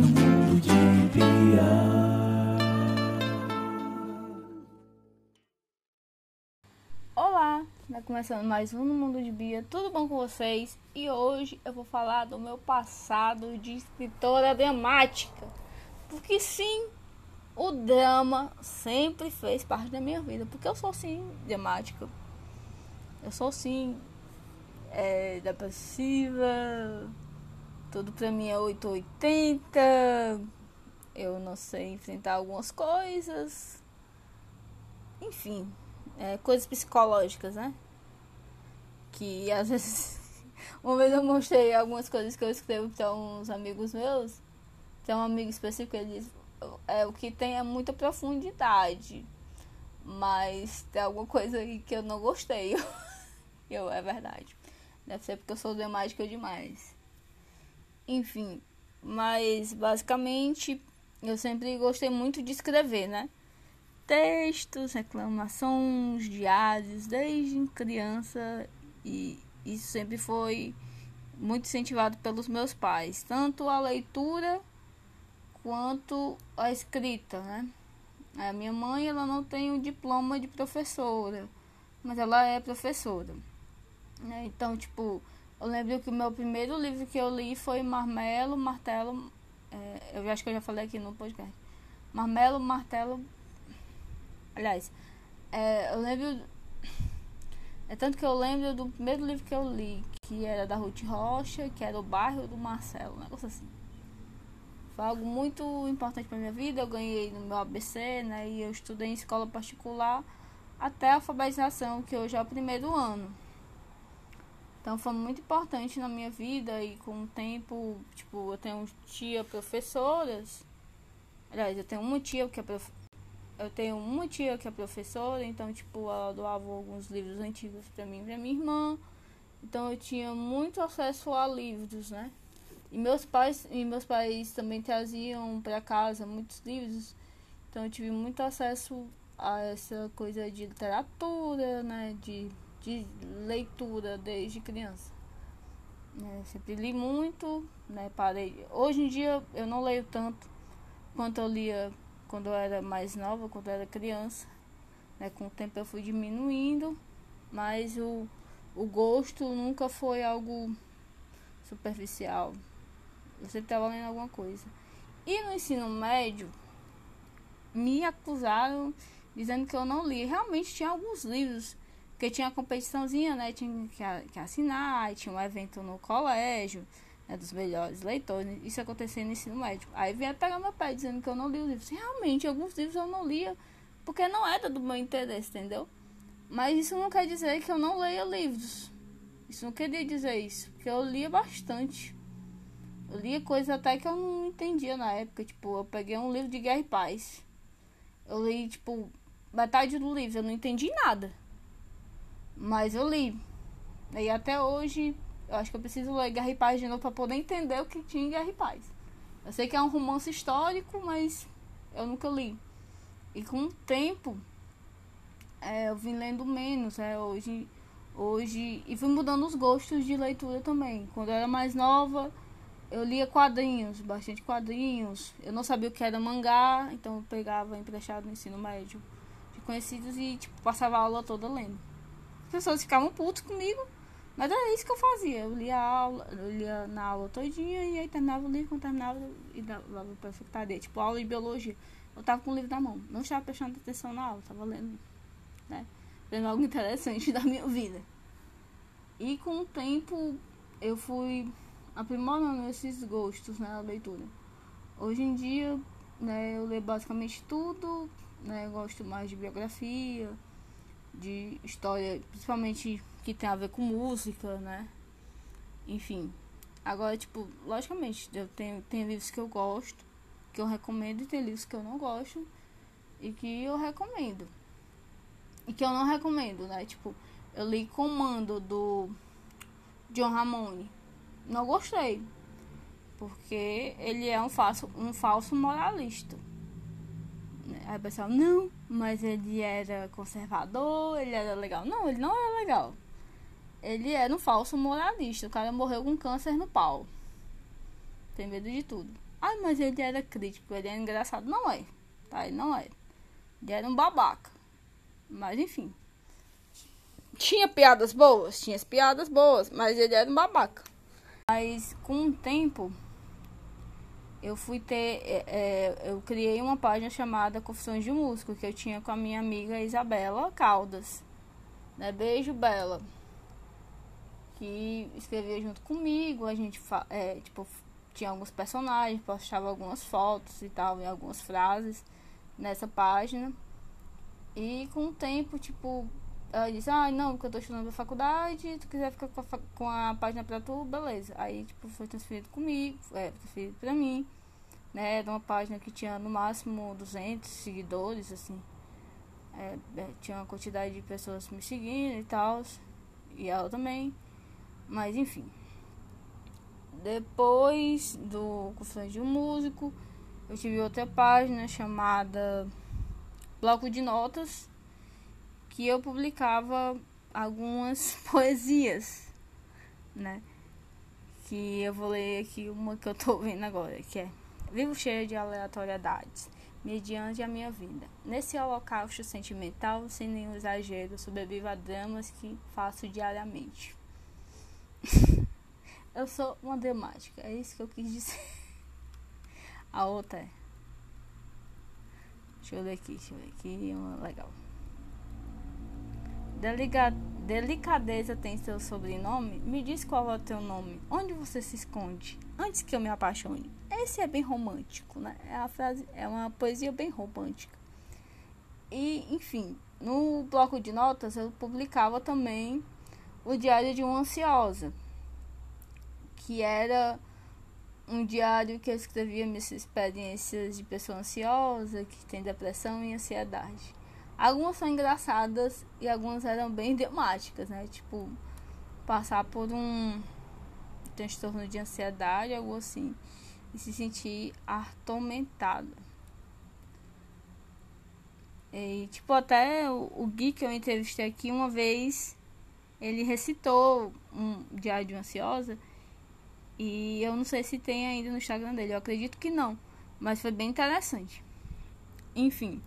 no mundo de Bia. Olá, tá começando mais um no Mundo de Bia, tudo bom com vocês? E hoje eu vou falar do meu passado de escritora dramática. Porque sim, o drama sempre fez parte da minha vida. Porque eu sou sim dramática. Eu sou sim é, depressiva. Tudo pra mim é 880. Eu não sei enfrentar algumas coisas. Enfim, é, coisas psicológicas, né? Que às vezes. Uma vez eu mostrei algumas coisas que eu escrevo para uns amigos meus. Tem um amigo específico que ele diz: é, o que tem é muita profundidade. Mas tem alguma coisa aí que eu não gostei. eu, é verdade. Deve ser porque eu sou dramática demais. Enfim, mas basicamente eu sempre gostei muito de escrever, né? Textos, reclamações, diários, desde criança e isso sempre foi muito incentivado pelos meus pais, tanto a leitura quanto a escrita, né? A minha mãe, ela não tem o diploma de professora, mas ela é professora. Né? Então, tipo, eu lembro que o meu primeiro livro que eu li foi Marmelo, Martelo. É, eu acho que eu já falei aqui no podcast. Marmelo, Martelo. Aliás, é, eu lembro. É tanto que eu lembro do primeiro livro que eu li, que era da Ruth Rocha, que era o bairro do Marcelo, um negócio assim. Foi algo muito importante para minha vida. Eu ganhei no meu ABC, né? E eu estudei em escola particular até a alfabetização, que hoje é o primeiro ano. Então foi muito importante na minha vida e com o tempo, tipo, eu tenho tia professoras. Aliás, eu tenho uma tia que é prof... eu tenho uma tia que é professora, então tipo, ela doava alguns livros antigos para mim e para minha irmã. Então eu tinha muito acesso a livros, né? E meus pais e meus pais também traziam para casa muitos livros. Então eu tive muito acesso a essa coisa de literatura, né, de de leitura desde criança. Né? Sempre li muito, né? Parei. Hoje em dia eu não leio tanto quanto eu lia quando eu era mais nova, quando eu era criança. Né? Com o tempo eu fui diminuindo, mas o, o gosto nunca foi algo superficial. Eu sempre estava lendo alguma coisa. E no ensino médio, me acusaram dizendo que eu não li. Realmente tinha alguns livros porque tinha competiçãozinha, né? Tinha que, assinar, tinha um evento no colégio, né, dos melhores leitores. Isso acontecia no ensino médio. Aí vinha pegar meu pai dizendo que eu não li o livro. E, realmente, alguns livros eu não lia, porque não era do meu interesse, entendeu? Mas isso não quer dizer que eu não leia livros. Isso não queria dizer isso, porque eu lia bastante. Eu lia coisas até que eu não entendia na época. Tipo, eu peguei um livro de Guerra e Paz. Eu li, tipo, metade do livro, eu não entendi nada. Mas eu li. E até hoje, eu acho que eu preciso ler Guerra e Paz de novo para poder entender o que tinha em Guerra e Paz. Eu sei que é um romance histórico, mas eu nunca li. E com o tempo, é, eu vim lendo menos. É, hoje, hoje. E fui mudando os gostos de leitura também. Quando eu era mais nova, eu lia quadrinhos, bastante quadrinhos. Eu não sabia o que era mangá, então eu pegava emprestado no ensino médio de conhecidos e tipo, passava a aula toda lendo. As pessoas ficavam putas comigo. Mas era isso que eu fazia. Eu lia a aula, eu lia na aula todinha e aí terminava o livro, quando terminava e dava pra secretaria. Tipo, aula de biologia. Eu tava com o livro na mão. Não estava prestando atenção na aula, tava lendo, né? Lendo algo interessante da minha vida. E com o tempo eu fui aprimorando esses gostos né, na leitura. Hoje em dia, né, eu leio basicamente tudo, né? Eu gosto mais de biografia de história, principalmente que tem a ver com música, né? Enfim. Agora, tipo, logicamente, eu tenho, tem livros que eu gosto, que eu recomendo, e tem livros que eu não gosto e que eu recomendo. E que eu não recomendo, né? Tipo, eu li Comando do John Ramone. Não gostei. Porque ele é um falso, um falso moralista. Aí o pessoal, não, mas ele era conservador, ele era legal. Não, ele não era legal. Ele era um falso moralista. O cara morreu com câncer no pau. Tem medo de tudo. Ah, mas ele era crítico, ele era engraçado. Não é, tá? Ele não é. Ele era um babaca. Mas enfim. Tinha piadas boas? Tinha as piadas boas, mas ele era um babaca. Mas com o tempo, eu fui ter. É, é, eu criei uma página chamada Confissões de Músico, que eu tinha com a minha amiga Isabela Caldas. Né? Beijo, Bela. Que escrevia junto comigo, a gente é, tipo, tinha alguns personagens, postava algumas fotos e tal, e algumas frases nessa página. E com o tempo, tipo, ela disse, ah, não, porque eu tô estudando pra faculdade, tu quiser ficar com a, com a página pra tu, beleza. Aí, tipo, foi transferido comigo, é, transferido pra mim, né, era uma página que tinha no máximo 200 seguidores, assim. É, é, tinha uma quantidade de pessoas me seguindo e tal, e ela também. Mas, enfim. Depois do Confissões de um Músico, eu tive outra página chamada Bloco de Notas, que eu publicava algumas poesias, né? Que eu vou ler aqui uma que eu tô vendo agora, que é Vivo cheio de aleatoriedades, mediante a minha vida. Nesse holocausto sentimental, sem nenhum exagero, sobrevivo a dramas que faço diariamente. eu sou uma dramática, é isso que eu quis dizer. A outra é. Deixa eu ler aqui, deixa eu ler aqui, uma legal. Deliga, delicadeza tem seu sobrenome? Me diz qual é o teu nome. Onde você se esconde? Antes que eu me apaixone. Esse é bem romântico, né? É, a frase, é uma poesia bem romântica. E, enfim, no bloco de notas eu publicava também o Diário de uma Ansiosa, que era um diário que eu escrevia minhas experiências de pessoa ansiosa, que tem depressão e ansiedade. Algumas são engraçadas e algumas eram bem dramáticas, né? Tipo, passar por um transtorno de ansiedade, algo assim, e se sentir atormentada. E, tipo, até o, o Gui que eu entrevistei aqui uma vez, ele recitou um diário de ansiosa. E eu não sei se tem ainda no Instagram dele, eu acredito que não. Mas foi bem interessante. Enfim.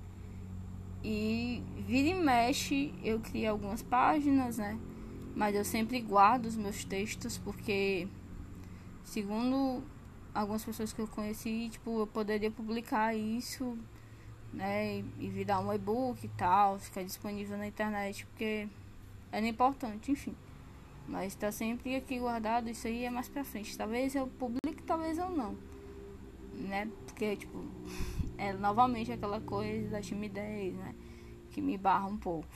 E vira e mexe, eu criei algumas páginas, né? Mas eu sempre guardo os meus textos porque, segundo algumas pessoas que eu conheci, tipo, eu poderia publicar isso, né? E virar um e-book e tal, ficar disponível na internet, porque era importante, enfim. Mas tá sempre aqui guardado, isso aí é mais pra frente. Talvez eu publique, talvez eu não. Né? Porque, tipo, é novamente aquela coisa da timidez, né? Que me barra um pouco.